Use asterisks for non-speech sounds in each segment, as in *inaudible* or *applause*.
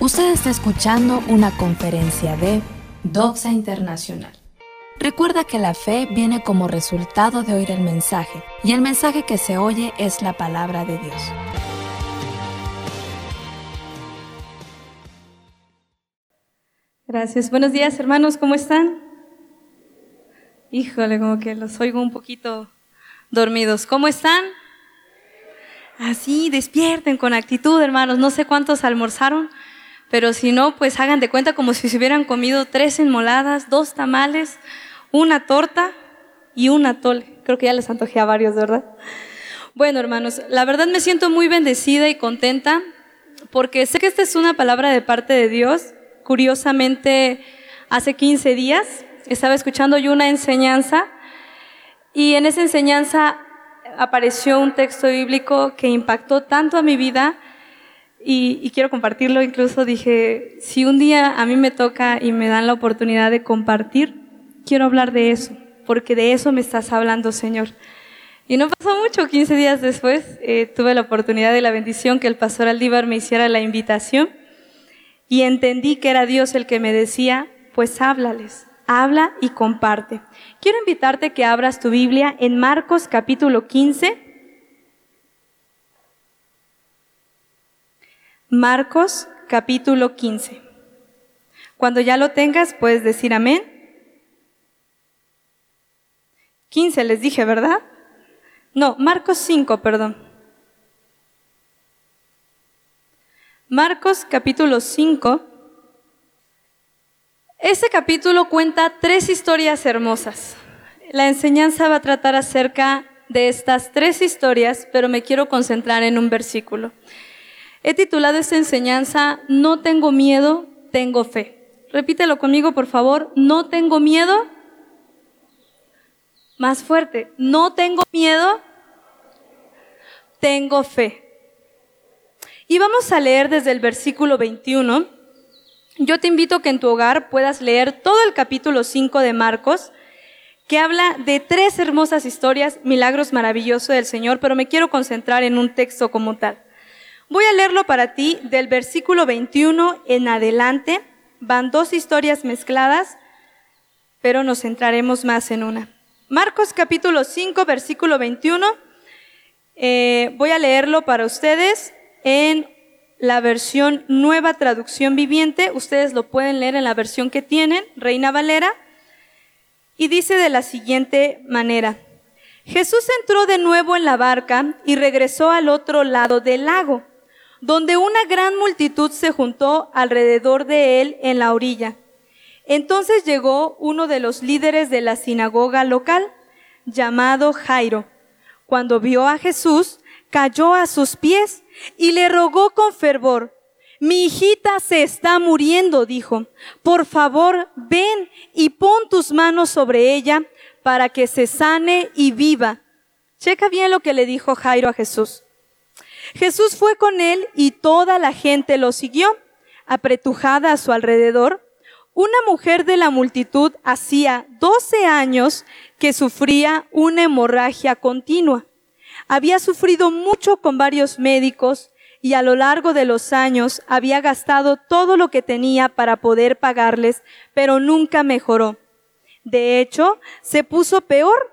Usted está escuchando una conferencia de Doxa Internacional. Recuerda que la fe viene como resultado de oír el mensaje, y el mensaje que se oye es la palabra de Dios. Gracias. Buenos días, hermanos, ¿cómo están? Híjole, como que los oigo un poquito dormidos. ¿Cómo están? Así, despierten con actitud, hermanos. No sé cuántos almorzaron, pero si no, pues hagan de cuenta como si se hubieran comido tres enmoladas, dos tamales, una torta y un atole. Creo que ya les antojé a varios, ¿verdad? Bueno, hermanos, la verdad me siento muy bendecida y contenta porque sé que esta es una palabra de parte de Dios. Curiosamente, hace 15 días estaba escuchando yo una enseñanza y en esa enseñanza apareció un texto bíblico que impactó tanto a mi vida y, quiero compartirlo. Incluso dije, si un día a mí me toca y me dan la oportunidad de compartir, quiero hablar de eso, porque de eso me estás hablando, Señor. Y no pasó mucho, 15 días después eh, tuve la oportunidad y la bendición que el pastor Aldívar me hiciera la invitación y entendí que era Dios el que me decía, pues háblales, habla y comparte. Quiero invitarte que abras tu Biblia en Marcos capítulo 15. Marcos capítulo 15. Cuando ya lo tengas, puedes decir amén. 15 les dije, ¿verdad? No, Marcos 5, perdón. Marcos capítulo 5 este capítulo cuenta tres historias hermosas. La enseñanza va a tratar acerca de estas tres historias, pero me quiero concentrar en un versículo. He titulado esta enseñanza No tengo miedo, tengo fe. Repítelo conmigo, por favor. No tengo miedo. Más fuerte. No tengo miedo, tengo fe. Y vamos a leer desde el versículo 21 yo te invito a que en tu hogar puedas leer todo el capítulo 5 de Marcos, que habla de tres hermosas historias, milagros maravillosos del Señor, pero me quiero concentrar en un texto como tal. Voy a leerlo para ti del versículo 21 en adelante. Van dos historias mezcladas, pero nos centraremos más en una. Marcos capítulo 5, versículo 21. Eh, voy a leerlo para ustedes en la versión nueva traducción viviente, ustedes lo pueden leer en la versión que tienen, Reina Valera, y dice de la siguiente manera, Jesús entró de nuevo en la barca y regresó al otro lado del lago, donde una gran multitud se juntó alrededor de él en la orilla. Entonces llegó uno de los líderes de la sinagoga local, llamado Jairo. Cuando vio a Jesús, cayó a sus pies y le rogó con fervor. Mi hijita se está muriendo, dijo. Por favor, ven y pon tus manos sobre ella para que se sane y viva. Checa bien lo que le dijo Jairo a Jesús. Jesús fue con él y toda la gente lo siguió. Apretujada a su alrededor, una mujer de la multitud hacía doce años que sufría una hemorragia continua había sufrido mucho con varios médicos y a lo largo de los años había gastado todo lo que tenía para poder pagarles, pero nunca mejoró. De hecho, se puso peor.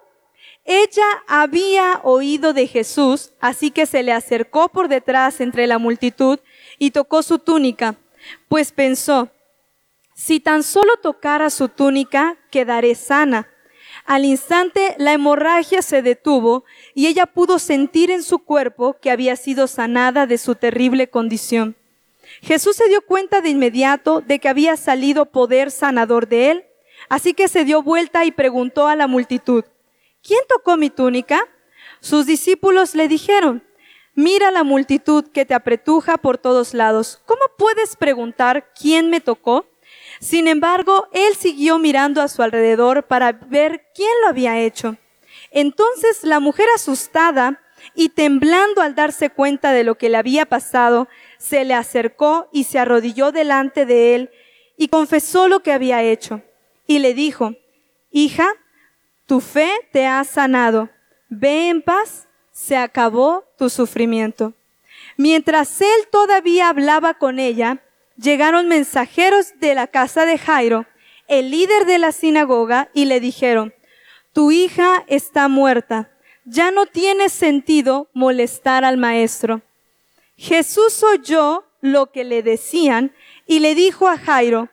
Ella había oído de Jesús, así que se le acercó por detrás entre la multitud y tocó su túnica, pues pensó, si tan solo tocara su túnica, quedaré sana. Al instante la hemorragia se detuvo y ella pudo sentir en su cuerpo que había sido sanada de su terrible condición. Jesús se dio cuenta de inmediato de que había salido poder sanador de él, así que se dio vuelta y preguntó a la multitud, ¿quién tocó mi túnica? Sus discípulos le dijeron, mira la multitud que te apretuja por todos lados. ¿Cómo puedes preguntar quién me tocó? Sin embargo, él siguió mirando a su alrededor para ver quién lo había hecho. Entonces la mujer asustada y temblando al darse cuenta de lo que le había pasado, se le acercó y se arrodilló delante de él y confesó lo que había hecho. Y le dijo, hija, tu fe te ha sanado. Ve en paz, se acabó tu sufrimiento. Mientras él todavía hablaba con ella, llegaron mensajeros de la casa de Jairo, el líder de la sinagoga, y le dijeron, tu hija está muerta, ya no tiene sentido molestar al maestro. Jesús oyó lo que le decían y le dijo a Jairo,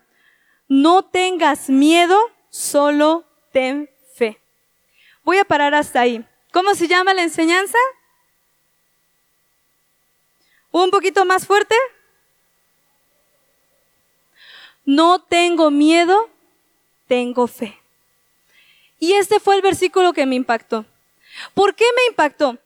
no tengas miedo, solo ten. Voy a parar hasta ahí. ¿Cómo se llama la enseñanza? ¿Un poquito más fuerte? No tengo miedo, tengo fe. Y este fue el versículo que me impactó. ¿Por qué me impactó?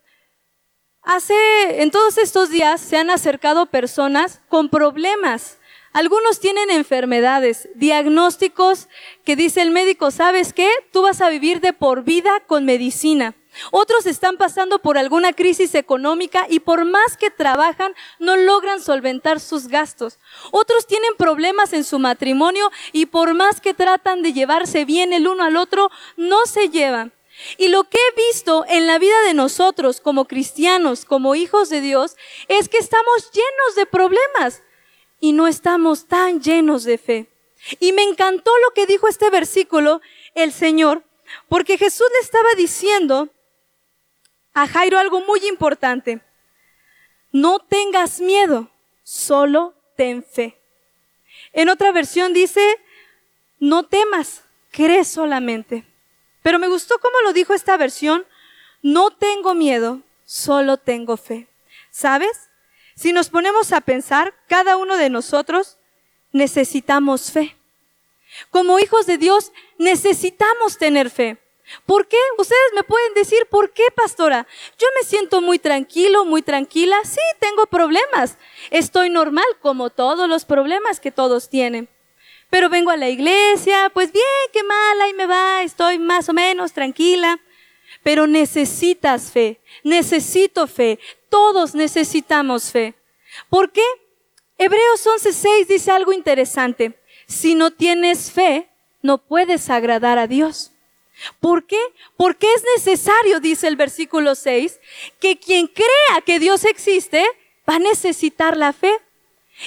Hace, en todos estos días se han acercado personas con problemas. Algunos tienen enfermedades, diagnósticos que dice el médico, ¿sabes qué? Tú vas a vivir de por vida con medicina. Otros están pasando por alguna crisis económica y por más que trabajan no logran solventar sus gastos. Otros tienen problemas en su matrimonio y por más que tratan de llevarse bien el uno al otro, no se llevan. Y lo que he visto en la vida de nosotros como cristianos, como hijos de Dios, es que estamos llenos de problemas y no estamos tan llenos de fe. Y me encantó lo que dijo este versículo el Señor, porque Jesús le estaba diciendo a Jairo algo muy importante. No tengas miedo, solo ten fe. En otra versión dice, no temas, cree solamente. Pero me gustó cómo lo dijo esta versión, no tengo miedo, solo tengo fe. ¿Sabes? Si nos ponemos a pensar, cada uno de nosotros necesitamos fe. Como hijos de Dios necesitamos tener fe. ¿Por qué? Ustedes me pueden decir, ¿por qué, pastora? Yo me siento muy tranquilo, muy tranquila. Sí, tengo problemas. Estoy normal, como todos los problemas que todos tienen. Pero vengo a la iglesia, pues bien, qué mal, ahí me va, estoy más o menos tranquila. Pero necesitas fe, necesito fe, todos necesitamos fe. ¿Por qué? Hebreos 11:6 dice algo interesante. Si no tienes fe, no puedes agradar a Dios. ¿Por qué? Porque es necesario, dice el versículo 6, que quien crea que Dios existe va a necesitar la fe.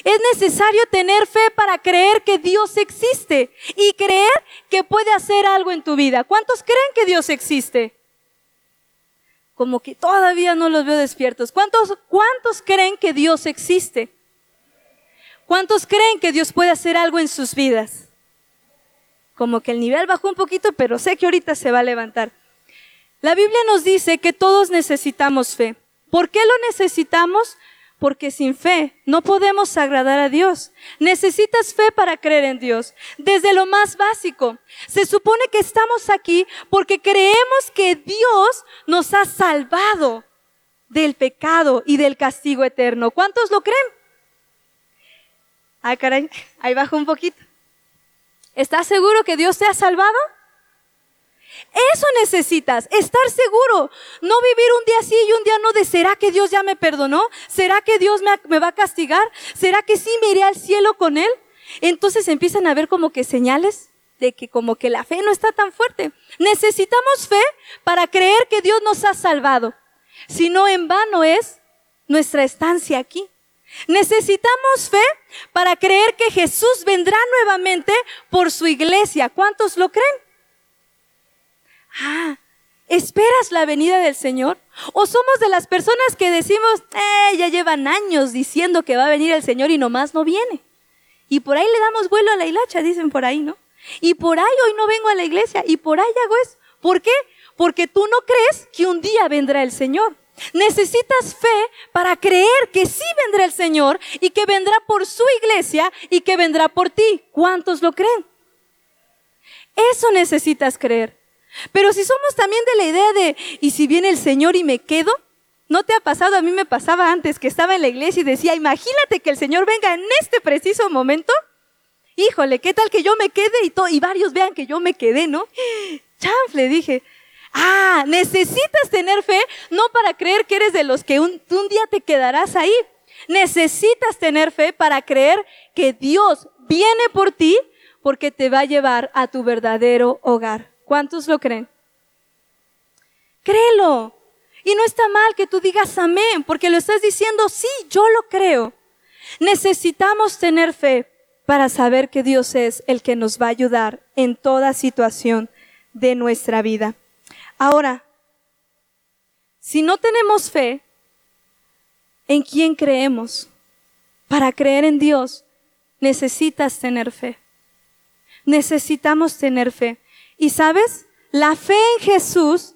Es necesario tener fe para creer que Dios existe y creer que puede hacer algo en tu vida. ¿Cuántos creen que Dios existe? Como que todavía no los veo despiertos. ¿Cuántos, cuántos creen que Dios existe? ¿Cuántos creen que Dios puede hacer algo en sus vidas? como que el nivel bajó un poquito, pero sé que ahorita se va a levantar. La Biblia nos dice que todos necesitamos fe. ¿Por qué lo necesitamos? Porque sin fe no podemos agradar a Dios. Necesitas fe para creer en Dios. Desde lo más básico. Se supone que estamos aquí porque creemos que Dios nos ha salvado del pecado y del castigo eterno. ¿Cuántos lo creen? Ay, caray, ahí bajo un poquito. ¿Estás seguro que Dios te ha salvado? Eso necesitas, estar seguro. No vivir un día sí y un día no de ¿será que Dios ya me perdonó? ¿Será que Dios me, va a castigar? ¿Será que sí me iré al cielo con Él? Entonces empiezan a ver como que señales de que como que la fe no está tan fuerte. Necesitamos fe para creer que Dios nos ha salvado. Si no, en vano es nuestra estancia aquí. Necesitamos fe para creer que Jesús vendrá nuevamente por su iglesia. ¿Cuántos lo creen? Ah, ¿esperas la venida del Señor? ¿O somos de las personas que decimos, eh, ya llevan años diciendo que va a venir el Señor y nomás no viene? Y por ahí le damos vuelo a la hilacha, dicen por ahí, ¿no? Y por ahí hoy no vengo a la iglesia y por ahí hago eso. ¿Por qué? Porque tú no crees que un día vendrá el Señor. Necesitas fe para creer que sí vendrá el Señor y que vendrá por su iglesia y que vendrá por ti. ¿Cuántos lo creen? Eso necesitas creer. Pero si somos también de la idea de, ¿y si viene el Señor y me quedo? ¿No te ha pasado? A mí me pasaba antes que estaba en la iglesia y decía, imagínate que el Señor venga en este preciso momento. Híjole, ¿qué tal que yo me quede y, y varios vean que yo me quedé, ¿no? *gasps* Chanfle, dije, Ah, necesitas tener fe no para creer que eres de los que un, un día te quedarás ahí. Necesitas tener fe para creer que Dios viene por ti porque te va a llevar a tu verdadero hogar. ¿Cuántos lo creen? Créelo. Y no está mal que tú digas amén, porque lo estás diciendo, sí, yo lo creo. Necesitamos tener fe para saber que Dios es el que nos va a ayudar en toda situación de nuestra vida. Ahora, si no tenemos fe, ¿en quién creemos? Para creer en Dios, necesitas tener fe. Necesitamos tener fe. Y sabes, la fe en Jesús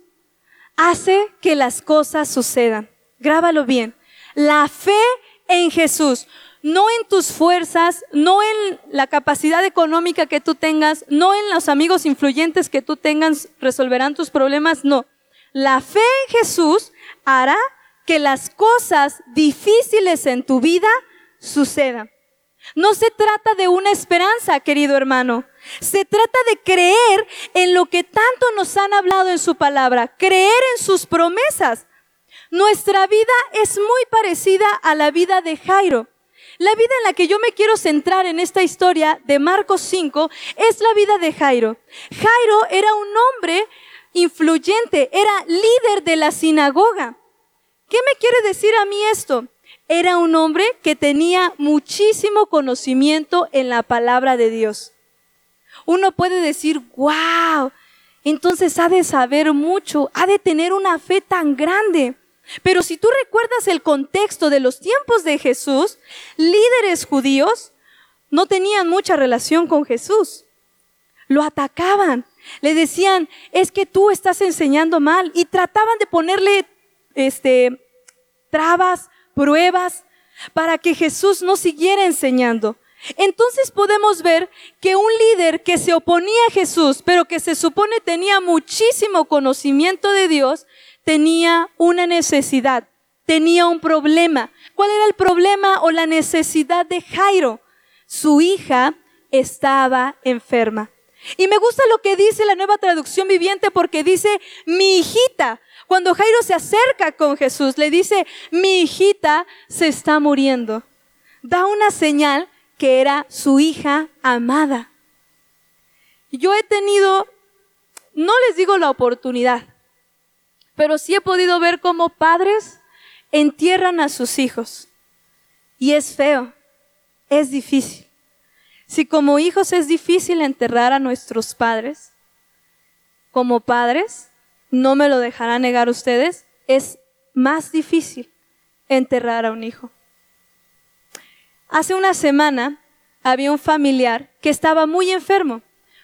hace que las cosas sucedan. Grábalo bien. La fe en Jesús, no en tus fuerzas, no en la capacidad económica que tú tengas, no en los amigos influyentes que tú tengas, resolverán tus problemas, no. La fe en Jesús hará que las cosas difíciles en tu vida sucedan. No se trata de una esperanza, querido hermano. Se trata de creer en lo que tanto nos han hablado en su palabra, creer en sus promesas. Nuestra vida es muy parecida a la vida de Jairo. La vida en la que yo me quiero centrar en esta historia de Marcos 5 es la vida de Jairo. Jairo era un hombre influyente, era líder de la sinagoga. ¿Qué me quiere decir a mí esto? Era un hombre que tenía muchísimo conocimiento en la palabra de Dios. Uno puede decir, wow, entonces ha de saber mucho, ha de tener una fe tan grande. Pero si tú recuerdas el contexto de los tiempos de Jesús, líderes judíos no tenían mucha relación con Jesús. Lo atacaban, le decían, es que tú estás enseñando mal y trataban de ponerle este trabas, pruebas para que Jesús no siguiera enseñando. Entonces podemos ver que un líder que se oponía a Jesús, pero que se supone tenía muchísimo conocimiento de Dios, tenía una necesidad, tenía un problema. ¿Cuál era el problema o la necesidad de Jairo? Su hija estaba enferma. Y me gusta lo que dice la nueva traducción viviente porque dice, mi hijita. Cuando Jairo se acerca con Jesús, le dice, mi hijita se está muriendo. Da una señal que era su hija amada. Yo he tenido, no les digo la oportunidad, pero sí he podido ver cómo padres entierran a sus hijos. Y es feo, es difícil. Si como hijos es difícil enterrar a nuestros padres, como padres, no me lo dejarán negar ustedes, es más difícil enterrar a un hijo. Hace una semana había un familiar que estaba muy enfermo,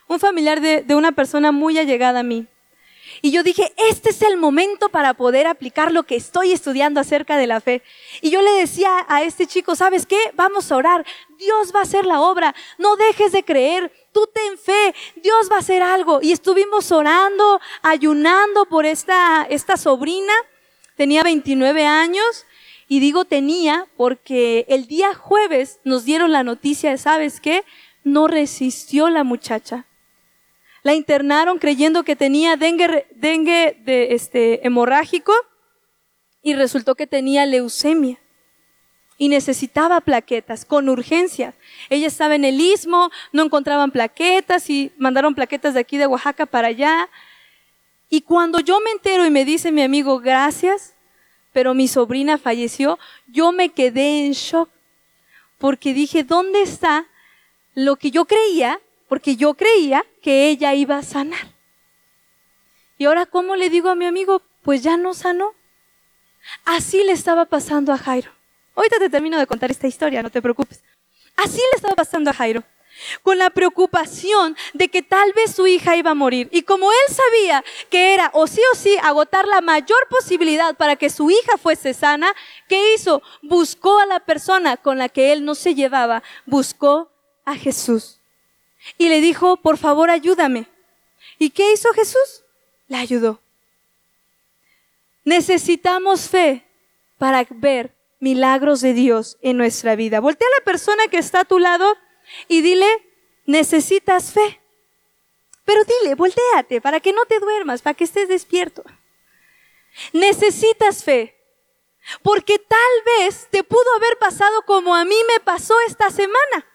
un familiar de, de una persona muy allegada a mí. Y yo dije, este es el momento para poder aplicar lo que estoy estudiando acerca de la fe. Y yo le decía a este chico, ¿sabes qué? Vamos a orar. Dios va a hacer la obra. No dejes de creer. Tú ten fe. Dios va a hacer algo. Y estuvimos orando, ayunando por esta, esta sobrina. Tenía 29 años. Y digo tenía porque el día jueves nos dieron la noticia de, ¿sabes qué? No resistió la muchacha la internaron creyendo que tenía dengue, dengue de, este, hemorrágico y resultó que tenía leucemia y necesitaba plaquetas con urgencia. Ella estaba en el istmo, no encontraban plaquetas y mandaron plaquetas de aquí de Oaxaca para allá. Y cuando yo me entero y me dice mi amigo, gracias, pero mi sobrina falleció, yo me quedé en shock porque dije, ¿dónde está lo que yo creía porque yo creía que ella iba a sanar. Y ahora, ¿cómo le digo a mi amigo? Pues ya no sanó. Así le estaba pasando a Jairo. Ahorita te termino de contar esta historia, no te preocupes. Así le estaba pasando a Jairo, con la preocupación de que tal vez su hija iba a morir. Y como él sabía que era o sí o sí agotar la mayor posibilidad para que su hija fuese sana, ¿qué hizo? Buscó a la persona con la que él no se llevaba, buscó a Jesús y le dijo, por favor, ayúdame. ¿Y qué hizo Jesús? La ayudó. Necesitamos fe para ver milagros de Dios en nuestra vida. Voltea a la persona que está a tu lado y dile, necesitas fe. Pero dile, volteate para que no te duermas, para que estés despierto. Necesitas fe. Porque tal vez te pudo haber pasado como a mí me pasó esta semana.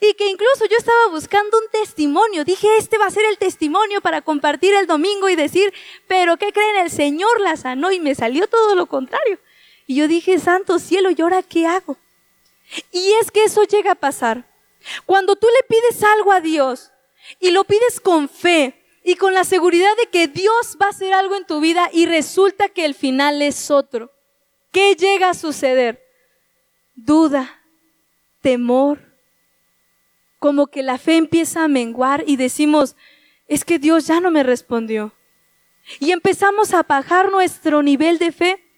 Y que incluso yo estaba buscando un testimonio. Dije, este va a ser el testimonio para compartir el domingo y decir, pero ¿qué creen? El Señor la sanó y me salió todo lo contrario. Y yo dije, santo cielo, ¿y ahora qué hago? Y es que eso llega a pasar. Cuando tú le pides algo a Dios y lo pides con fe y con la seguridad de que Dios va a hacer algo en tu vida y resulta que el final es otro, ¿qué llega a suceder? Duda, temor, como que la fe empieza a menguar y decimos, es que Dios ya no me respondió. Y empezamos a bajar nuestro nivel de fe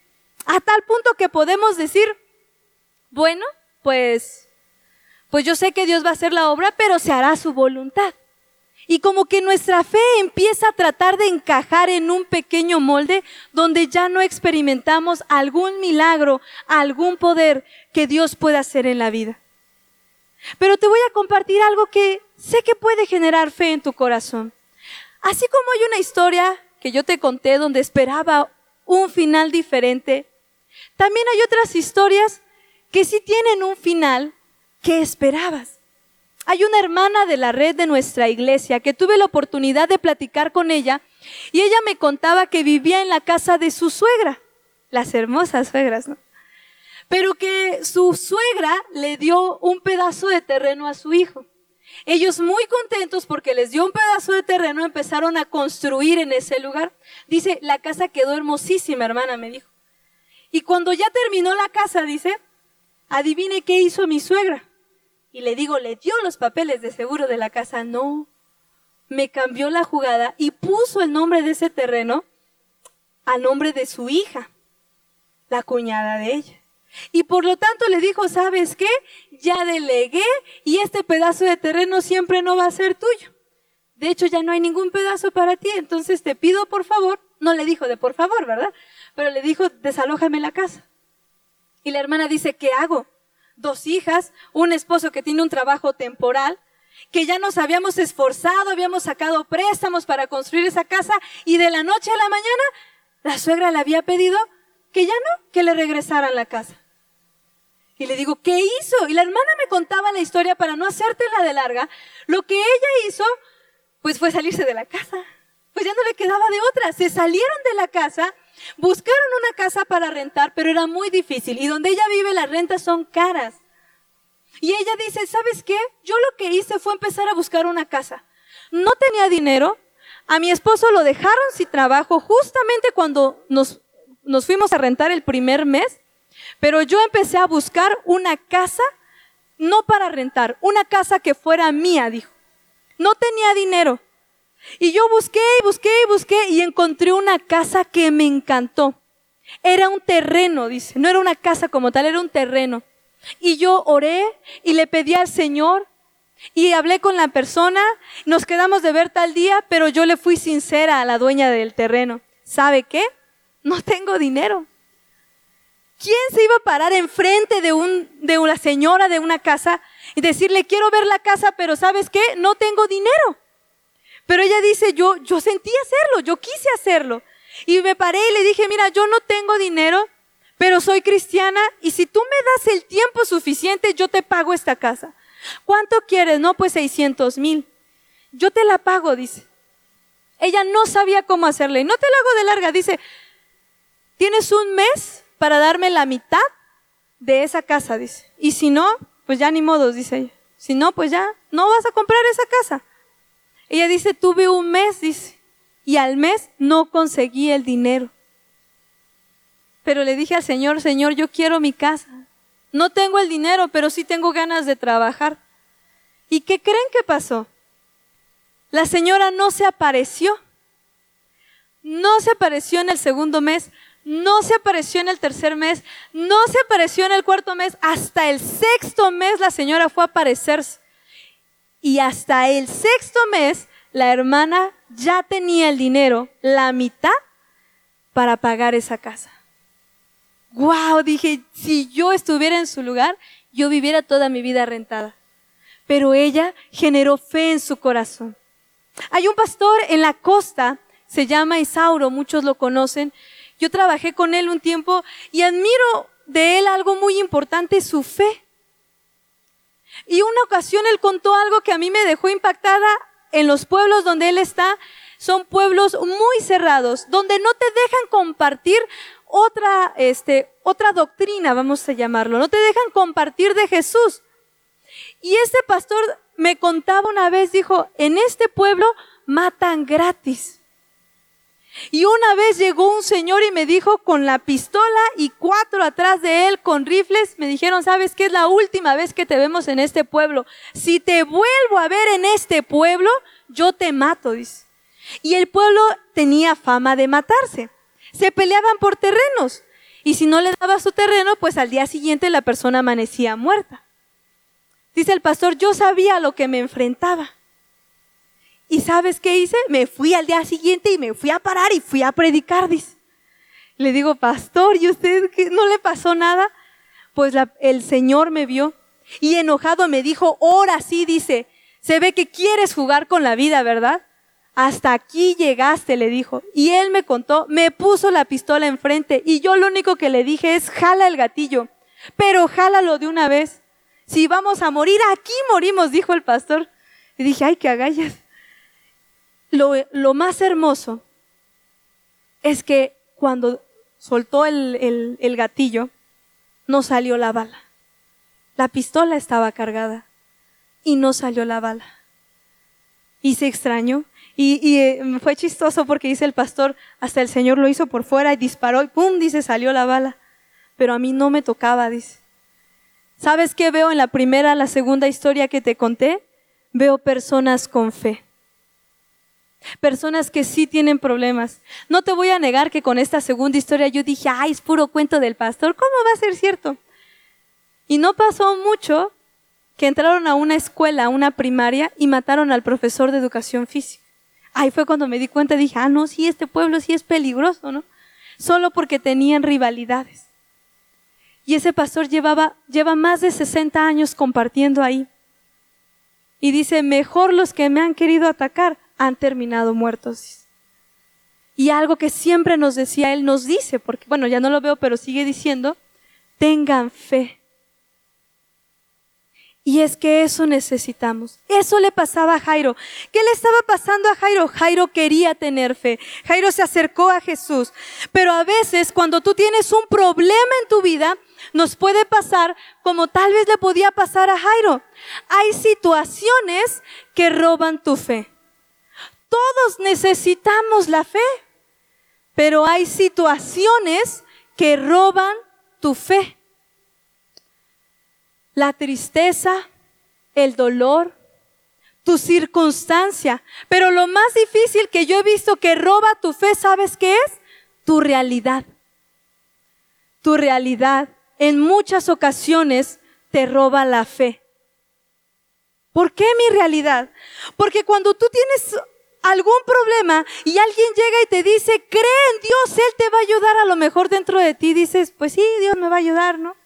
a tal punto que podemos decir, bueno, pues, pues yo sé que Dios va a hacer la obra, pero se hará su voluntad. Y como que nuestra fe empieza a tratar de encajar en un pequeño molde donde ya no experimentamos algún milagro, algún poder que Dios pueda hacer en la vida. Pero te voy a compartir algo que sé que puede generar fe en tu corazón. Así como hay una historia que yo te conté donde esperaba un final diferente, también hay otras historias que sí tienen un final que esperabas. Hay una hermana de la red de nuestra iglesia que tuve la oportunidad de platicar con ella y ella me contaba que vivía en la casa de su suegra, las hermosas suegras, ¿no? Pero que su suegra le dio un pedazo de terreno a su hijo. Ellos muy contentos porque les dio un pedazo de terreno, empezaron a construir en ese lugar. Dice, la casa quedó hermosísima, hermana, me dijo. Y cuando ya terminó la casa, dice, adivine qué hizo mi suegra. Y le digo, ¿le dio los papeles de seguro de la casa? No. Me cambió la jugada y puso el nombre de ese terreno a nombre de su hija, la cuñada de ella. Y por lo tanto le dijo, ¿sabes qué? Ya delegué y este pedazo de terreno siempre no va a ser tuyo. De hecho, ya no hay ningún pedazo para ti, entonces te pido por favor, no le dijo de por favor, ¿verdad? Pero le dijo, desalójame la casa. Y la hermana dice, ¿qué hago? Dos hijas, un esposo que tiene un trabajo temporal, que ya nos habíamos esforzado, habíamos sacado préstamos para construir esa casa y de la noche a la mañana la suegra le había pedido que ya no, que le regresaran la casa. Y le digo, ¿qué hizo? Y la hermana me contaba la historia para no hacértela de larga. Lo que ella hizo, pues fue salirse de la casa. Pues ya no le quedaba de otra. Se salieron de la casa, buscaron una casa para rentar, pero era muy difícil. Y donde ella vive las rentas son caras. Y ella dice, ¿sabes qué? Yo lo que hice fue empezar a buscar una casa. No tenía dinero. A mi esposo lo dejaron sin trabajo justamente cuando nos, nos fuimos a rentar el primer mes. Pero yo empecé a buscar una casa, no para rentar, una casa que fuera mía, dijo. No tenía dinero. Y yo busqué y busqué y busqué y encontré una casa que me encantó. Era un terreno, dice, no era una casa como tal, era un terreno. Y yo oré y le pedí al Señor y hablé con la persona, nos quedamos de ver tal día, pero yo le fui sincera a la dueña del terreno. ¿Sabe qué? No tengo dinero. ¿Quién se iba a parar enfrente de, un, de una señora de una casa y decirle, quiero ver la casa, pero ¿sabes qué? No tengo dinero. Pero ella dice, yo, yo sentí hacerlo, yo quise hacerlo. Y me paré y le dije, mira, yo no tengo dinero, pero soy cristiana y si tú me das el tiempo suficiente, yo te pago esta casa. ¿Cuánto quieres? No, pues 600 mil. Yo te la pago, dice. Ella no sabía cómo hacerle. No te la hago de larga. Dice, tienes un mes para darme la mitad de esa casa, dice. Y si no, pues ya ni modos, dice ella. Si no, pues ya no vas a comprar esa casa. Ella dice, tuve un mes, dice, y al mes no conseguí el dinero. Pero le dije al Señor, Señor, yo quiero mi casa. No tengo el dinero, pero sí tengo ganas de trabajar. ¿Y qué creen que pasó? La señora no se apareció. No se apareció en el segundo mes, no se apareció en el tercer mes, no se apareció en el cuarto mes, hasta el sexto mes la señora fue a aparecerse. Y hasta el sexto mes la hermana ya tenía el dinero, la mitad, para pagar esa casa. Wow, dije, si yo estuviera en su lugar, yo viviera toda mi vida rentada. Pero ella generó fe en su corazón. Hay un pastor en la costa, se llama Isauro, muchos lo conocen, yo trabajé con él un tiempo y admiro de él algo muy importante, su fe. Y una ocasión él contó algo que a mí me dejó impactada en los pueblos donde él está. Son pueblos muy cerrados, donde no te dejan compartir otra, este, otra doctrina, vamos a llamarlo. No te dejan compartir de Jesús. Y este pastor me contaba una vez, dijo, en este pueblo matan gratis. Y una vez llegó un señor y me dijo con la pistola y cuatro atrás de él con rifles, me dijeron, ¿sabes qué es la última vez que te vemos en este pueblo? Si te vuelvo a ver en este pueblo, yo te mato, dice. Y el pueblo tenía fama de matarse. Se peleaban por terrenos. Y si no le daba su terreno, pues al día siguiente la persona amanecía muerta. Dice el pastor, yo sabía lo que me enfrentaba. ¿Y sabes qué hice? Me fui al día siguiente y me fui a parar y fui a predicar. Le digo, pastor, ¿y usted no le pasó nada? Pues el Señor me vio y enojado me dijo, ahora sí, dice, se ve que quieres jugar con la vida, ¿verdad? Hasta aquí llegaste, le dijo. Y él me contó, me puso la pistola enfrente y yo lo único que le dije es, jala el gatillo, pero jálalo de una vez. Si vamos a morir, aquí morimos, dijo el pastor. Y dije, ay, qué agallas. Lo, más hermoso es que cuando soltó el, gatillo, no salió la bala. La pistola estaba cargada y no salió la bala. Y se extrañó y, y eh, fue chistoso porque dice el pastor, hasta el Señor lo hizo por fuera y disparó y ¡pum! dice, salió la bala. Pero a mí no me tocaba, dice. ¿Sabes qué veo en la primera, la segunda historia que te conté? Veo personas con fe. Personas que sí tienen problemas. No te voy a negar que con esta segunda historia yo dije, ay, es puro cuento del pastor. ¿Cómo va a ser cierto? Y no pasó mucho que entraron a una escuela, a una primaria, y mataron al profesor de educación física. Ahí fue cuando me di cuenta, dije, ah, no, sí, este pueblo sí es peligroso, ¿no? Solo porque tenían rivalidades. Y ese pastor llevaba, lleva más de 60 años compartiendo ahí. Y dice, mejor los que me han querido atacar han terminado muertos. Y algo que siempre nos decía él, nos dice, porque bueno, ya no lo veo, pero sigue diciendo, tengan fe. Y es que eso necesitamos. Eso le pasaba a Jairo. ¿Qué le estaba pasando a Jairo? Jairo quería tener fe. Jairo se acercó a Jesús. Pero a veces cuando tú tienes un problema en tu vida, nos puede pasar como tal vez le podía pasar a Jairo. Hay situaciones que roban tu fe. Todos necesitamos la fe, pero hay situaciones que roban tu fe la tristeza, el dolor, tu circunstancia. Pero lo más difícil que yo he visto que roba tu fe, ¿sabes qué es? Tu realidad. Tu realidad en muchas ocasiones te roba la fe. ¿Por qué mi realidad? Porque cuando tú tienes algún problema y alguien llega y te dice, cree en Dios, Él te va a ayudar, a lo mejor dentro de ti dices, pues sí, Dios me va a ayudar, ¿no?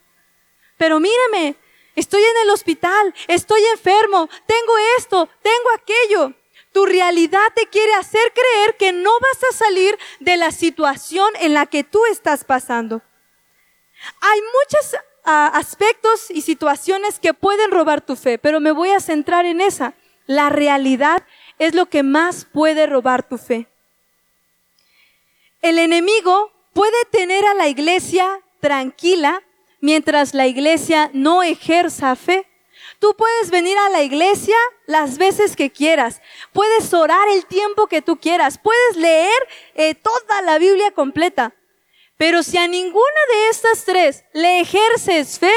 Pero míreme, Estoy en el hospital, estoy enfermo, tengo esto, tengo aquello. Tu realidad te quiere hacer creer que no vas a salir de la situación en la que tú estás pasando. Hay muchos ah, aspectos y situaciones que pueden robar tu fe, pero me voy a centrar en esa. La realidad es lo que más puede robar tu fe. El enemigo puede tener a la iglesia tranquila mientras la iglesia no ejerza fe. Tú puedes venir a la iglesia las veces que quieras, puedes orar el tiempo que tú quieras, puedes leer eh, toda la Biblia completa, pero si a ninguna de estas tres le ejerces fe,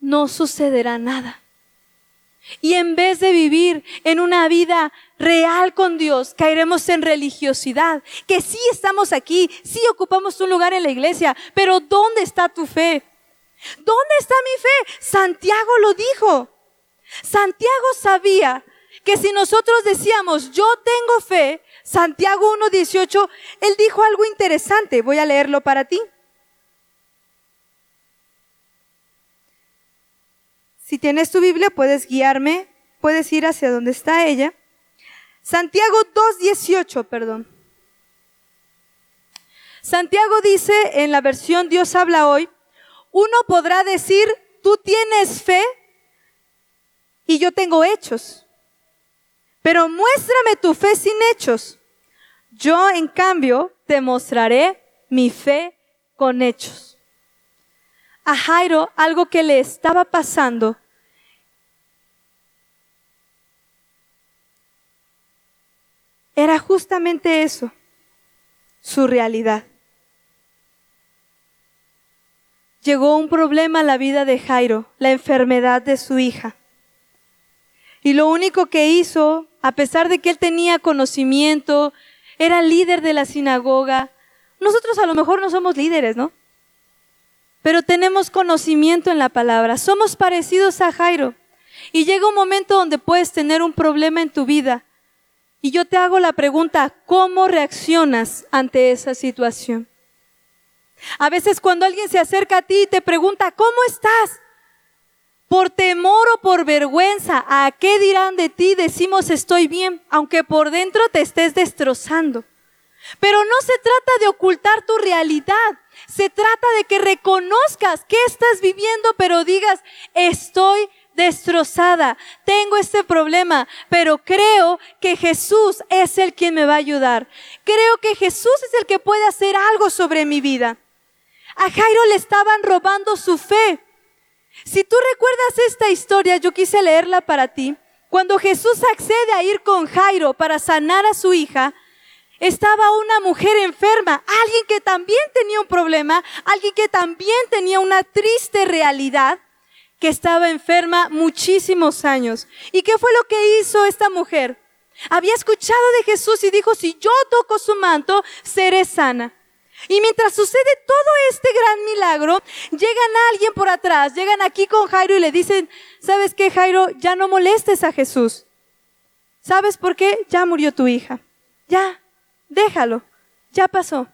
no sucederá nada. Y en vez de vivir en una vida real con Dios, caeremos en religiosidad, que sí estamos aquí, sí ocupamos un lugar en la iglesia, pero ¿dónde está tu fe? ¿Dónde está mi fe? Santiago lo dijo. Santiago sabía que si nosotros decíamos, yo tengo fe, Santiago 1.18, él dijo algo interesante. Voy a leerlo para ti. Si tienes tu Biblia, puedes guiarme, puedes ir hacia donde está ella. Santiago 2.18, perdón. Santiago dice en la versión Dios habla hoy, uno podrá decir, tú tienes fe y yo tengo hechos. Pero muéstrame tu fe sin hechos. Yo, en cambio, te mostraré mi fe con hechos. A Jairo algo que le estaba pasando justamente eso, su realidad. Llegó un problema a la vida de Jairo, la enfermedad de su hija. Y lo único que hizo, a pesar de que él tenía conocimiento, era líder de la sinagoga, nosotros a lo mejor no somos líderes, ¿no? Pero tenemos conocimiento en la palabra, somos parecidos a Jairo. Y llega un momento donde puedes tener un problema en tu vida. Y yo te hago la pregunta, ¿cómo reaccionas ante esa situación? A veces cuando alguien se acerca a ti y te pregunta, ¿cómo estás? Por temor o por vergüenza, ¿a qué dirán de ti? Decimos estoy bien, aunque por dentro te estés destrozando. Pero no se trata de ocultar tu realidad, se trata de que reconozcas que estás viviendo, pero digas, estoy destrozada, tengo este problema, pero creo que Jesús es el quien me va a ayudar. Creo que Jesús es el que puede hacer algo sobre mi vida. A Jairo le estaban robando su fe. Si tú recuerdas esta historia, yo quise leerla para ti. Cuando Jesús accede a ir con Jairo para sanar a su hija, estaba una mujer enferma, alguien que también tenía un problema, alguien que también tenía una triste realidad, que estaba enferma muchísimos años. ¿Y qué fue lo que hizo esta mujer? Había escuchado de Jesús y dijo, si yo toco su manto, seré sana. Y mientras sucede todo este gran milagro, llegan a alguien por atrás, llegan aquí con Jairo y le dicen, ¿sabes qué, Jairo? Ya no molestes a Jesús. ¿Sabes por qué? Ya murió tu hija. Ya, déjalo. Ya pasó.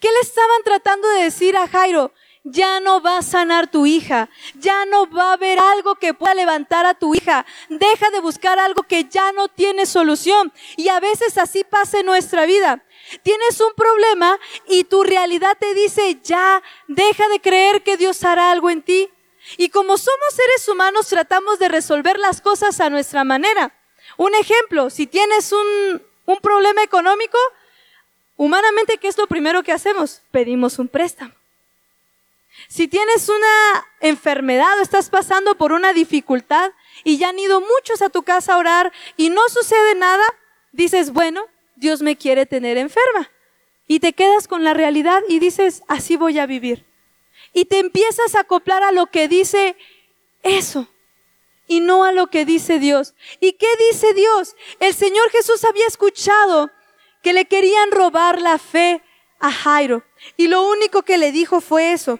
¿Qué le estaban tratando de decir a Jairo? Ya no va a sanar tu hija, ya no va a haber algo que pueda levantar a tu hija. Deja de buscar algo que ya no tiene solución. Y a veces así pasa en nuestra vida. Tienes un problema y tu realidad te dice, ya, deja de creer que Dios hará algo en ti. Y como somos seres humanos, tratamos de resolver las cosas a nuestra manera. Un ejemplo, si tienes un, un problema económico, humanamente, ¿qué es lo primero que hacemos? Pedimos un préstamo. Si tienes una enfermedad o estás pasando por una dificultad y ya han ido muchos a tu casa a orar y no sucede nada, dices, bueno, Dios me quiere tener enferma. Y te quedas con la realidad y dices, así voy a vivir. Y te empiezas a acoplar a lo que dice eso y no a lo que dice Dios. ¿Y qué dice Dios? El Señor Jesús había escuchado que le querían robar la fe a Jairo. Y lo único que le dijo fue eso.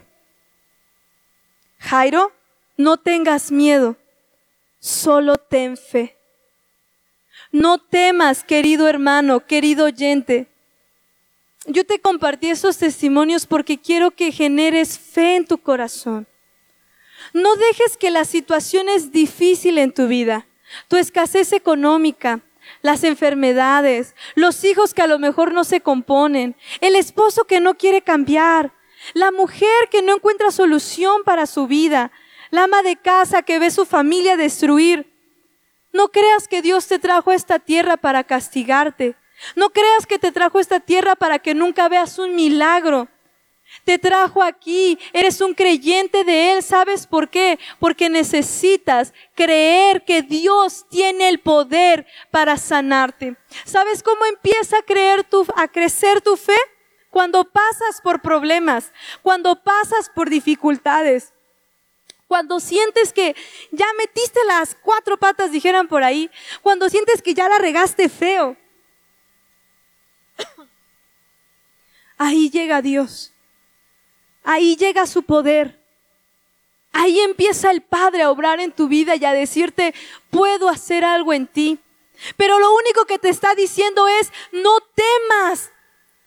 Jairo, no tengas miedo, solo ten fe. No temas, querido hermano, querido oyente. Yo te compartí esos testimonios porque quiero que generes fe en tu corazón. No dejes que la situación es difícil en tu vida, tu escasez económica, las enfermedades, los hijos que a lo mejor no se componen, el esposo que no quiere cambiar, la mujer que no encuentra solución para su vida, la ama de casa que ve su familia destruir. No creas que Dios te trajo a esta tierra para castigarte. No creas que te trajo a esta tierra para que nunca veas un milagro. Te trajo aquí, eres un creyente de Él, ¿sabes por qué? Porque necesitas creer que Dios tiene el poder para sanarte. ¿Sabes cómo empieza a creer tu, a crecer tu fe? Cuando pasas por problemas, cuando pasas por dificultades, cuando sientes que ya metiste las cuatro patas, dijeran por ahí, cuando sientes que ya la regaste feo. Ahí llega Dios. Ahí llega su poder. Ahí empieza el Padre a obrar en tu vida y a decirte, puedo hacer algo en ti. Pero lo único que te está diciendo es, no temas,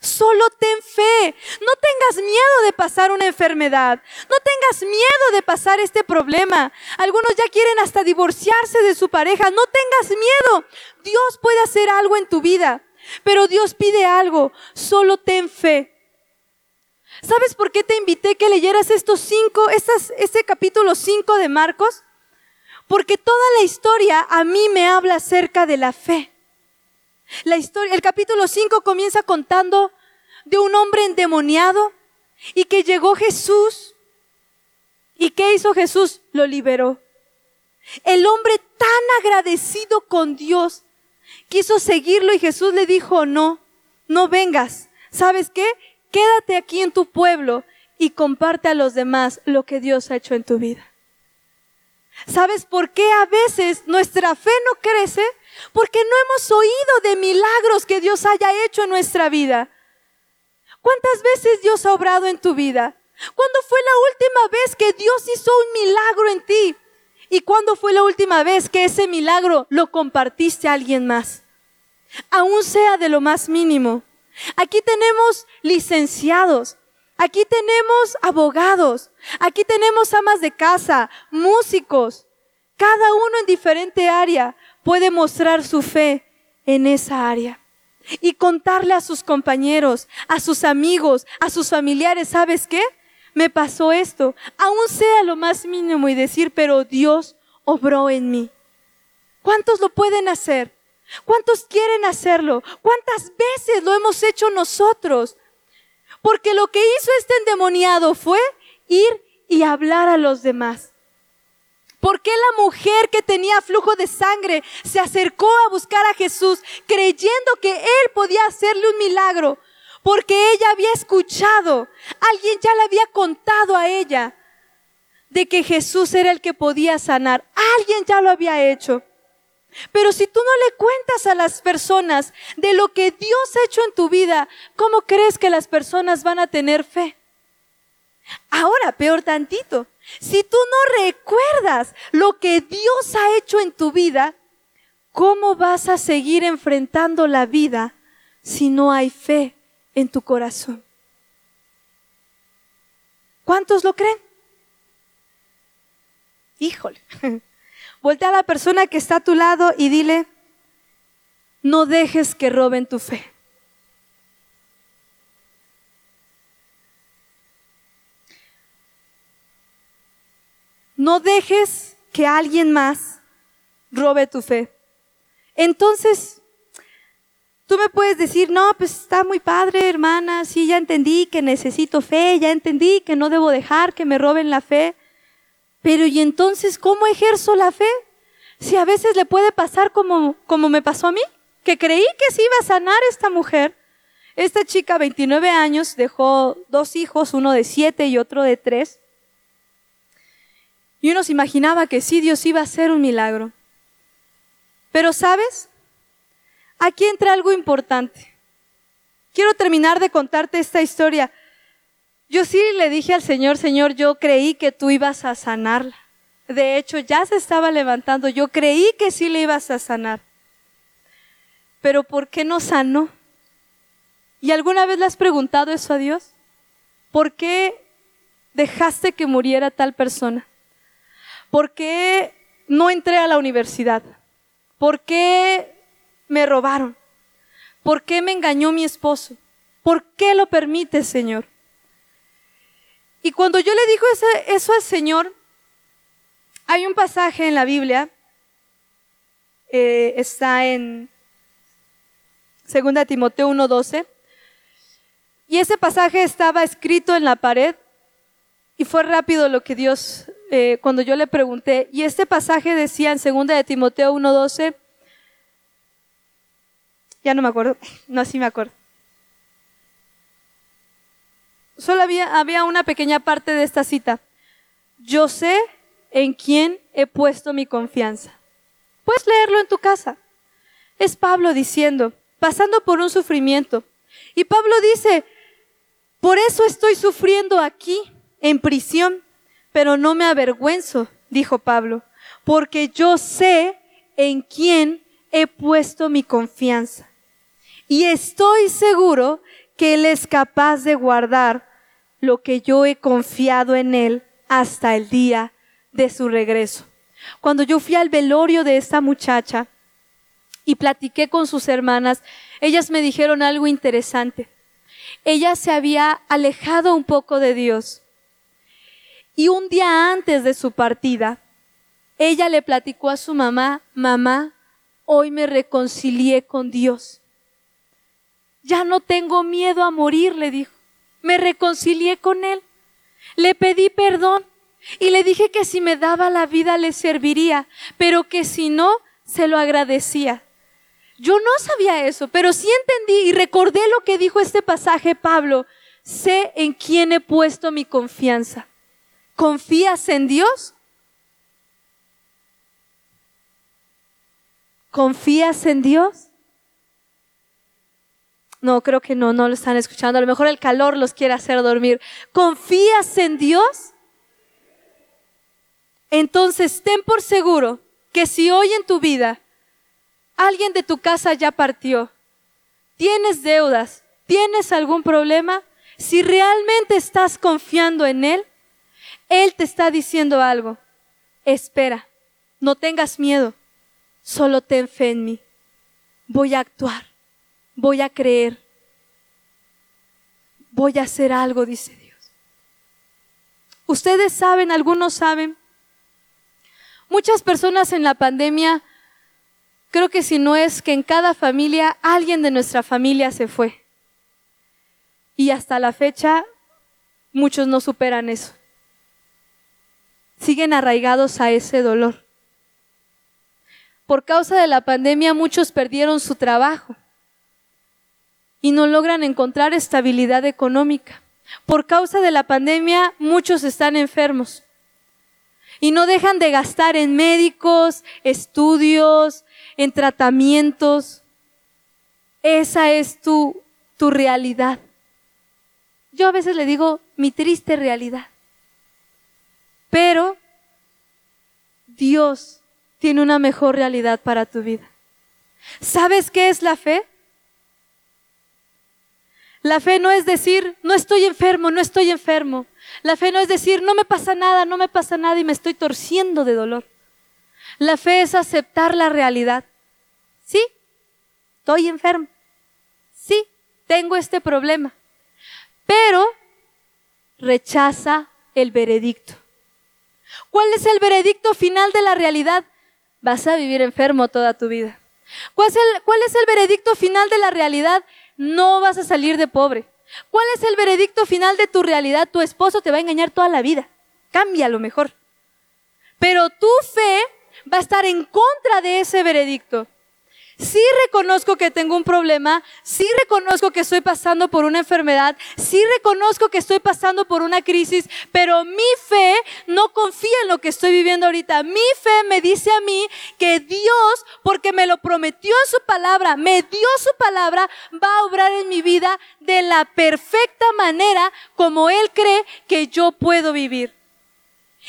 Solo ten fe. No tengas miedo de pasar una enfermedad. No tengas miedo de pasar este problema. Algunos ya quieren hasta divorciarse de su pareja. No tengas miedo. Dios puede hacer algo en tu vida. Pero Dios pide algo. Solo ten fe. ¿Sabes por qué te invité que leyeras estos cinco, estas, este capítulo 5 de Marcos? Porque toda la historia a mí me habla acerca de la fe. La historia, el capítulo 5 comienza contando de un hombre endemoniado y que llegó Jesús. ¿Y qué hizo Jesús? Lo liberó. El hombre tan agradecido con Dios quiso seguirlo y Jesús le dijo, no, no vengas. ¿Sabes qué? Quédate aquí en tu pueblo y comparte a los demás lo que Dios ha hecho en tu vida. ¿Sabes por qué a veces nuestra fe no crece? Porque no hemos oído de milagros que Dios haya hecho en nuestra vida. ¿Cuántas veces Dios ha obrado en tu vida? ¿Cuándo fue la última vez que Dios hizo un milagro en ti? ¿Y cuándo fue la última vez que ese milagro lo compartiste a alguien más? Aún sea de lo más mínimo. Aquí tenemos licenciados, aquí tenemos abogados, aquí tenemos amas de casa, músicos. Cada uno en diferente área puede mostrar su fe en esa área y contarle a sus compañeros, a sus amigos, a sus familiares, ¿sabes qué? Me pasó esto, aún sea lo más mínimo y decir, pero Dios obró en mí. ¿Cuántos lo pueden hacer? ¿Cuántos quieren hacerlo? ¿Cuántas veces lo hemos hecho nosotros? Porque lo que hizo este endemoniado fue ir y hablar a los demás. ¿Por qué la mujer que tenía flujo de sangre se acercó a buscar a Jesús creyendo que Él podía hacerle un milagro? Porque ella había escuchado, alguien ya le había contado a ella de que Jesús era el que podía sanar. Alguien ya lo había hecho. Pero si tú no le cuentas a las personas de lo que Dios ha hecho en tu vida, ¿cómo crees que las personas van a tener fe? Ahora, peor tantito, si tú no recuerdas lo que Dios ha hecho en tu vida, ¿cómo vas a seguir enfrentando la vida si no hay fe en tu corazón? ¿Cuántos lo creen? Híjole. *laughs* Voltea a la persona que está a tu lado y dile, no dejes que roben tu fe. No dejes que alguien más robe tu fe. Entonces, tú me puedes decir, no, pues está muy padre, hermana, sí, ya entendí que necesito fe, ya entendí que no debo dejar que me roben la fe. Pero ¿y entonces cómo ejerzo la fe? Si a veces le puede pasar como, como me pasó a mí, que creí que se iba a sanar esta mujer. Esta chica, 29 años, dejó dos hijos, uno de siete y otro de tres. Y uno se imaginaba que sí, Dios iba a hacer un milagro. Pero sabes, aquí entra algo importante. Quiero terminar de contarte esta historia. Yo sí le dije al Señor, Señor, yo creí que tú ibas a sanarla. De hecho, ya se estaba levantando. Yo creí que sí le ibas a sanar. Pero ¿por qué no sanó? ¿Y alguna vez le has preguntado eso a Dios? ¿Por qué dejaste que muriera tal persona? ¿Por qué no entré a la universidad? ¿Por qué me robaron? ¿Por qué me engañó mi esposo? ¿Por qué lo permite, Señor? Y cuando yo le digo eso, al Señor, hay un pasaje en la Biblia, eh, está en 2 Timoteo 1:12, y ese pasaje estaba escrito en la pared, y fue rápido lo que Dios eh, cuando yo le pregunté, y este pasaje decía en 2 de Timoteo 1.12, ya no me acuerdo, *laughs* no, sí me acuerdo. Solo había, había una pequeña parte de esta cita. Yo sé en quién he puesto mi confianza. Puedes leerlo en tu casa. Es Pablo diciendo, pasando por un sufrimiento. Y Pablo dice, por eso estoy sufriendo aquí, en prisión pero no me avergüenzo, dijo Pablo, porque yo sé en quién he puesto mi confianza. Y estoy seguro que Él es capaz de guardar lo que yo he confiado en Él hasta el día de su regreso. Cuando yo fui al velorio de esta muchacha y platiqué con sus hermanas, ellas me dijeron algo interesante. Ella se había alejado un poco de Dios y un día antes de su partida, ella le platicó a su mamá, mamá, hoy me reconcilié con Dios. Ya no tengo miedo a morir, le dijo. Me reconcilié con Él. Le pedí perdón y le dije que si me daba la vida le serviría, pero que si no, se lo agradecía. Yo no sabía eso, pero sí entendí y recordé lo que dijo este pasaje Pablo. Sé en quién he puesto mi confianza. ¿Confías en Dios? ¿Confías en Dios? No, creo que no, no lo están escuchando. A lo mejor el calor los quiere hacer dormir. ¿Confías en Dios? Entonces ten por seguro que si hoy en tu vida alguien de tu casa ya partió, tienes deudas, tienes algún problema, si realmente estás confiando en Él, Él te está diciendo algo. Espera, no tengas miedo, solo ten fe en mí. Voy a actuar, voy a creer, voy a hacer algo, dice Dios. Ustedes saben, algunos saben, Muchas personas en la pandemia, creo que si no es que en cada familia alguien de nuestra familia se fue. Y hasta la fecha muchos no superan eso. Siguen arraigados a ese dolor. Por causa de la pandemia muchos perdieron su trabajo y no logran encontrar estabilidad económica. Por causa de la pandemia muchos están enfermos y no dejan de gastar en médicos, estudios, en tratamientos. Esa es tu, tu realidad. Yo a veces le digo mi triste realidad. Pero Dios tiene una mejor realidad para tu vida. ¿Sabes qué es la fe? La fe no es decir, no estoy enfermo, no estoy enfermo. La fe no es decir, no me pasa nada, no me pasa nada y me estoy torciendo de dolor. La fe es aceptar la realidad. Sí, estoy enfermo. Sí, tengo este problema. Pero rechaza el veredicto. ¿Cuál es el veredicto final de la realidad? Vas a vivir enfermo toda tu vida. ¿Cuál es el, cuál es el veredicto final de la realidad? No vas a salir de pobre. ¿Cuál es el veredicto final de tu realidad? Tu esposo te va a engañar toda la vida. Cambia lo mejor. Pero tu fe va a estar en contra de ese veredicto. Sí reconozco que tengo un problema, sí reconozco que estoy pasando por una enfermedad, sí reconozco que estoy pasando por una crisis, pero mi fe no confía en lo que estoy viviendo ahorita. Mi fe me dice a mí que Dios, porque me lo prometió en su palabra, me dio su palabra, va a obrar en mi vida de la perfecta manera como Él cree que yo puedo vivir.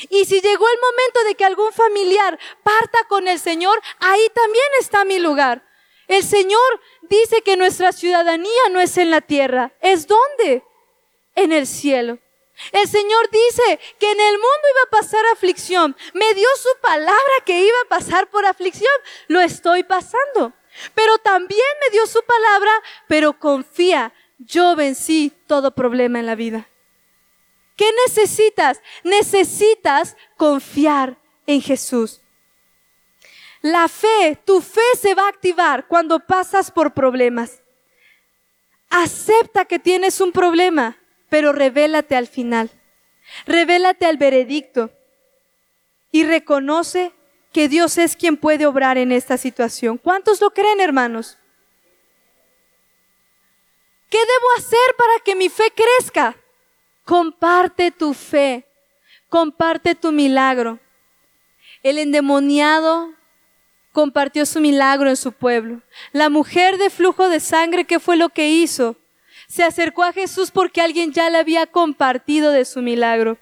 Y si llegó el momento de que algún familiar parta con el Señor, ahí también está mi lugar. El Señor dice que nuestra ciudadanía no es en la tierra. ¿Es dónde? En el cielo. El Señor dice que en el mundo iba a pasar aflicción. Me dio su palabra que iba a pasar por aflicción. Lo estoy pasando. Pero también me dio su palabra, pero confía, yo vencí todo problema en la vida. ¿Qué necesitas? Necesitas confiar en Jesús. La fe, tu fe se va a activar cuando pasas por problemas. Acepta que tienes un problema, pero revélate al final. Revélate al veredicto y reconoce que Dios es quien puede obrar en esta situación. ¿Cuántos lo creen, hermanos? ¿Qué debo hacer para que mi fe crezca? Comparte tu fe, comparte tu milagro. El endemoniado compartió su milagro en su pueblo. La mujer de flujo de sangre, ¿qué fue lo que hizo? Se acercó a Jesús porque alguien ya le había compartido de su milagro.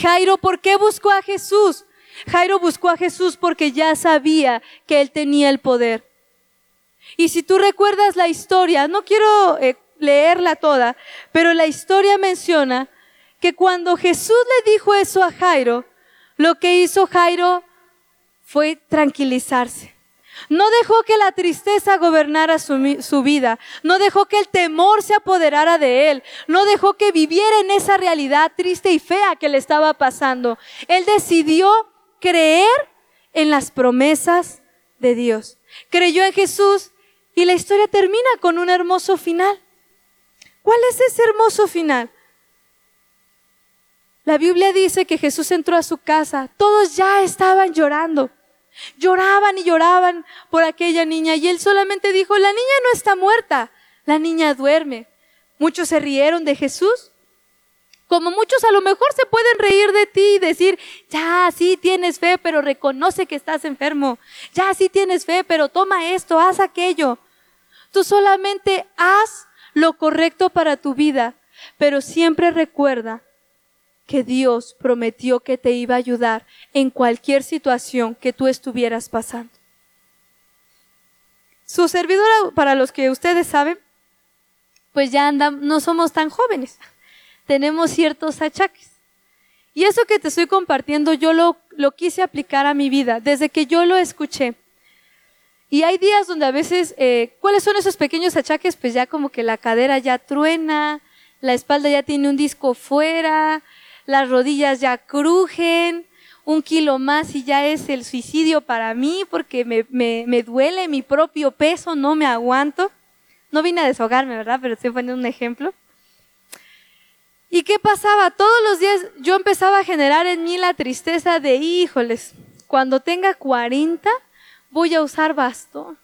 Jairo, ¿por qué buscó a Jesús? Jairo buscó a Jesús porque ya sabía que él tenía el poder. Y si tú recuerdas la historia, no quiero eh, leerla toda, pero la historia menciona que cuando Jesús le dijo eso a Jairo, lo que hizo Jairo fue tranquilizarse. No dejó que la tristeza gobernara su, su, vida. No dejó que el temor se apoderara de él. No dejó que viviera en esa realidad triste y fea que le estaba pasando. Él decidió creer en las promesas de Dios. Creyó en Jesús y la historia termina con un hermoso final. ¿Cuál es ese hermoso final? La Biblia dice que Jesús entró a su casa, todos ya estaban llorando. Lloraban y lloraban por aquella niña y él solamente dijo, la niña no está muerta, la niña duerme. Muchos se rieron de Jesús. Como muchos a lo mejor se pueden reír de ti y decir, ya sí tienes fe, pero reconoce que estás enfermo. Ya sí tienes fe, pero toma esto, haz aquello. Tú solamente haz lo correcto para tu vida, pero siempre recuerda que Dios prometió que te iba a ayudar en cualquier situación que tú estuvieras pasando. Su servidora, para los que ustedes saben, pues ya andan, no somos tan jóvenes, tenemos ciertos achaques. Y eso que te estoy compartiendo yo lo, lo quise aplicar a mi vida desde que yo lo escuché. Y hay días donde a veces, eh, ¿cuáles son esos pequeños achaques? Pues ya como que la cadera ya truena, la espalda ya tiene un disco fuera, las rodillas ya crujen, un kilo más y ya es el suicidio para mí porque me, me, me duele mi propio peso, no me aguanto. No vine a deshogarme, ¿verdad? Pero estoy poniendo un ejemplo. ¿Y qué pasaba? Todos los días yo empezaba a generar en mí la tristeza de, híjoles, cuando tenga 40 voy a usar bastón.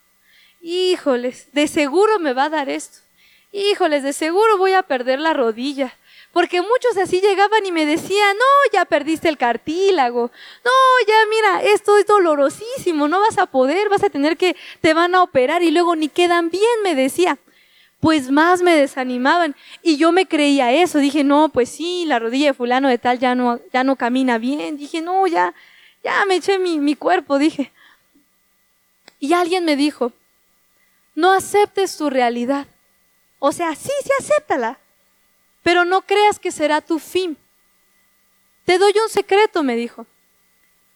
Híjoles, de seguro me va a dar esto. Híjoles, de seguro voy a perder la rodilla. Porque muchos así llegaban y me decían, no, ya perdiste el cartílago, no, ya mira, esto es dolorosísimo, no vas a poder, vas a tener que, te van a operar y luego ni quedan bien, me decía. Pues más me desanimaban y yo me creía eso, dije, no, pues sí, la rodilla de fulano de tal ya no, ya no camina bien, dije, no, ya, ya me eché mi, mi cuerpo, dije. Y alguien me dijo, no aceptes tu realidad. O sea, sí, sí, acéptala pero no creas que será tu fin. Te doy un secreto, me dijo.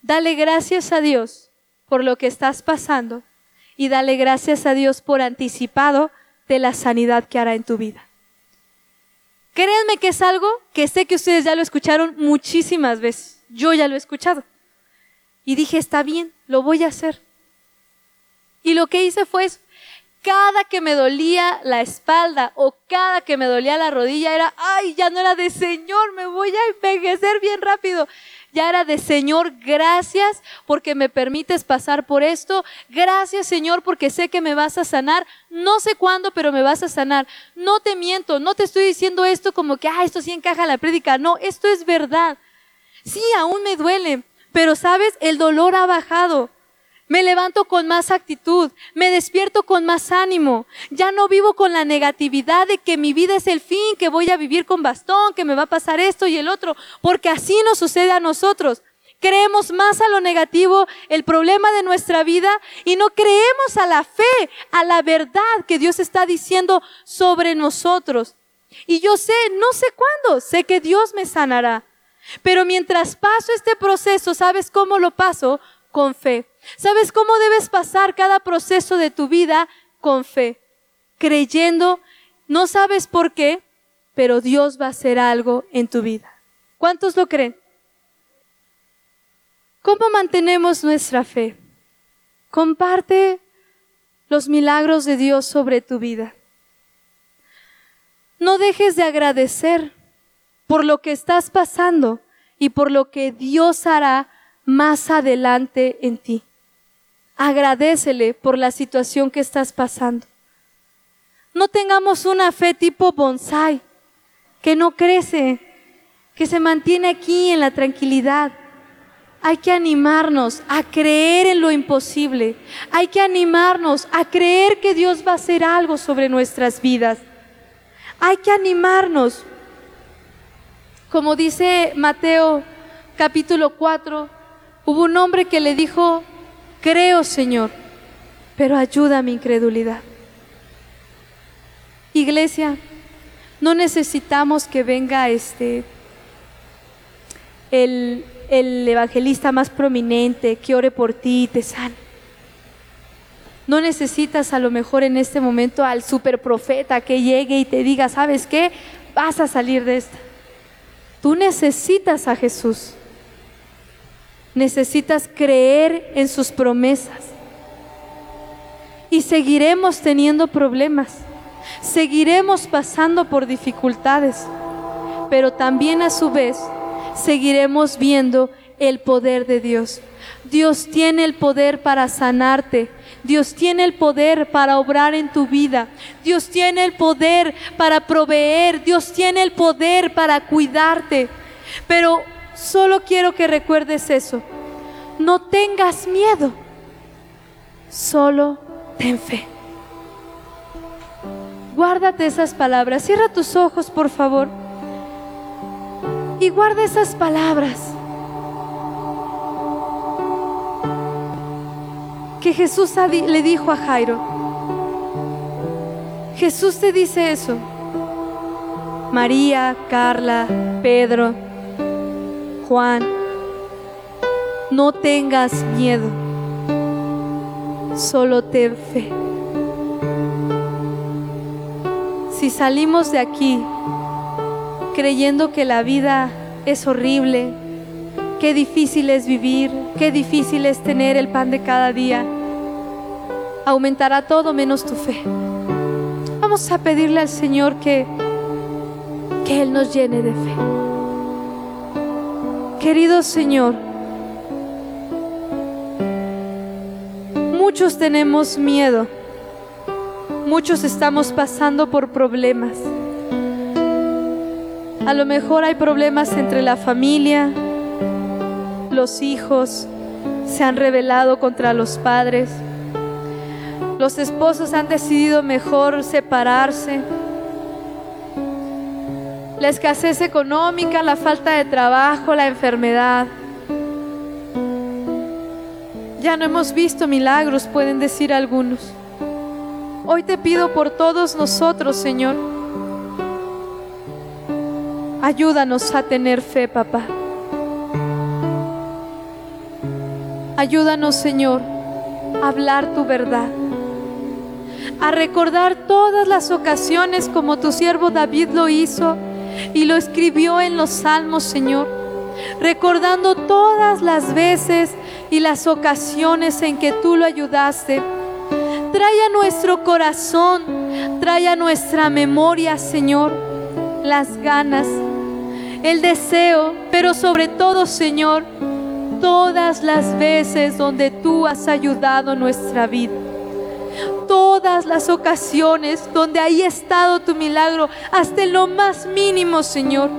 Dale gracias a Dios por lo que estás pasando y dale gracias a Dios por anticipado de la sanidad que hará en tu vida. Créanme que es algo que sé que ustedes ya lo escucharon muchísimas veces. Yo ya lo he escuchado. Y dije, está bien, lo voy a hacer. Y lo que hice fue cada que me dolía la espalda o cada que me dolía la rodilla era, ay, ya no era de Señor, me voy a envejecer bien rápido. Ya era de Señor, gracias porque me permites pasar por esto. Gracias Señor porque sé que me vas a sanar. No sé cuándo, pero me vas a sanar. No te miento, no te estoy diciendo esto como que, ah, esto sí encaja en la prédica. No, esto es verdad. Sí, aún me duele, pero sabes, el dolor ha bajado. Me levanto con más actitud, me despierto con más ánimo. Ya no vivo con la negatividad de que mi vida es el fin, que voy a vivir con bastón, que me va a pasar esto y el otro, porque así nos sucede a nosotros. Creemos más a lo negativo, el problema de nuestra vida, y no creemos a la fe, a la verdad que Dios está diciendo sobre nosotros. Y yo sé, no sé cuándo, sé que Dios me sanará. Pero mientras paso este proceso, ¿sabes cómo lo paso? Con fe. ¿Sabes cómo debes pasar cada proceso de tu vida? Con fe, creyendo, no sabes por qué, pero Dios va a hacer algo en tu vida. ¿Cuántos lo creen? ¿Cómo mantenemos nuestra fe? Comparte los milagros de Dios sobre tu vida. No dejes de agradecer por lo que estás pasando y por lo que Dios hará más adelante en ti agradecele por la situación que estás pasando. No tengamos una fe tipo bonsai, que no crece, que se mantiene aquí en la tranquilidad. Hay que animarnos a creer en lo imposible. Hay que animarnos a creer que Dios va a hacer algo sobre nuestras vidas. Hay que animarnos. Como dice Mateo capítulo 4, hubo un hombre que le dijo Creo, Señor, pero ayuda a mi incredulidad. Iglesia, no necesitamos que venga este el, el evangelista más prominente que ore por ti y te sane. No necesitas a lo mejor en este momento al superprofeta que llegue y te diga, ¿sabes qué? Vas a salir de esta. Tú necesitas a Jesús. Necesitas creer en sus promesas. Y seguiremos teniendo problemas. Seguiremos pasando por dificultades. Pero también a su vez seguiremos viendo el poder de Dios. Dios tiene el poder para sanarte. Dios tiene el poder para obrar en tu vida. Dios tiene el poder para proveer. Dios tiene el poder para cuidarte. Pero solo quiero que recuerdes eso. No tengas miedo. Solo ten fe. Guárdate esas palabras. Cierra tus ojos, por favor. Y guarda esas palabras. que Jesús le dijo a Jairo. Jesús te dice eso. María, Carla, Pedro, Juan, no tengas miedo, solo ten fe. Si salimos de aquí creyendo que la vida es horrible, Qué difícil es vivir, qué difícil es tener el pan de cada día. Aumentará todo menos tu fe. Vamos a pedirle al Señor que, que Él nos llene de fe. Querido Señor, muchos tenemos miedo, muchos estamos pasando por problemas. A lo mejor hay problemas entre la familia, los hijos se han rebelado contra los padres. Los esposos han decidido mejor separarse. La escasez económica, la falta de trabajo, la enfermedad. Ya no hemos visto milagros, pueden decir algunos. Hoy te pido por todos nosotros, Señor. Ayúdanos a tener fe, papá. Ayúdanos, Señor, a hablar tu verdad, a recordar todas las ocasiones como tu siervo David lo hizo y lo escribió en los salmos, Señor, recordando todas las veces y las ocasiones en que tú lo ayudaste. Trae a nuestro corazón, trae a nuestra memoria, Señor, las ganas, el deseo, pero sobre todo, Señor, todas las veces donde tú has ayudado nuestra vida. Todas las ocasiones donde ahí ha estado tu milagro, hasta lo más mínimo, Señor.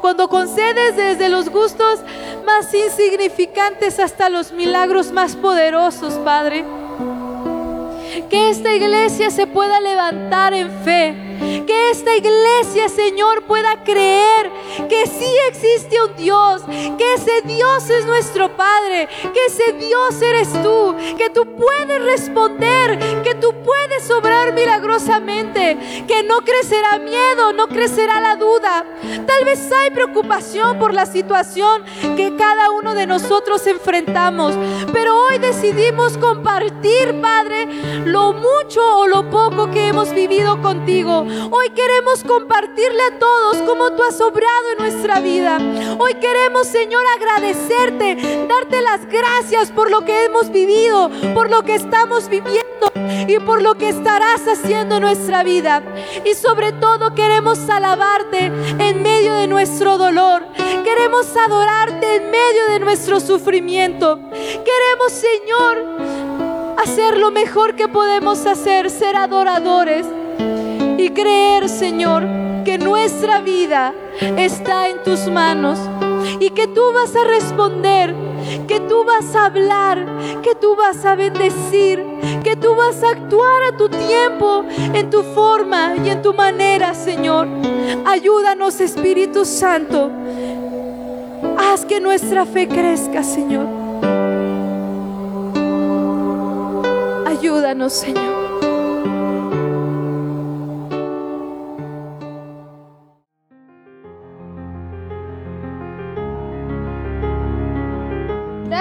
Cuando concedes desde los gustos más insignificantes hasta los milagros más poderosos, Padre. Que esta iglesia se pueda levantar en fe que esta iglesia, Señor, pueda creer que sí existe un Dios, que ese Dios es nuestro Padre, que ese Dios eres tú, que tú puedes responder, que tú puedes obrar milagrosamente, que no crecerá miedo, no crecerá la duda. Tal vez hay preocupación por la situación que cada uno de nosotros enfrentamos, pero hoy decidimos compartir, Padre, lo mucho o lo poco que hemos vivido contigo. Hoy queremos compartirle a todos cómo tú has obrado en nuestra vida. Hoy queremos, Señor, agradecerte, darte las gracias por lo que hemos vivido, por lo que estamos viviendo y por lo que estarás haciendo en nuestra vida. Y sobre todo queremos alabarte en medio de nuestro dolor. Queremos adorarte en medio de nuestro sufrimiento. Queremos, Señor, hacer lo mejor que podemos hacer, ser adoradores y creer, Señor, que nuestra vida está en tus manos y que tú vas a responder, que tú vas a hablar, que tú vas a bendecir, que tú vas a actuar a tu tiempo, en tu forma y en tu manera, Señor. Ayúdanos, Espíritu Santo. Haz que nuestra fe crezca, Señor. Ayúdanos, Señor.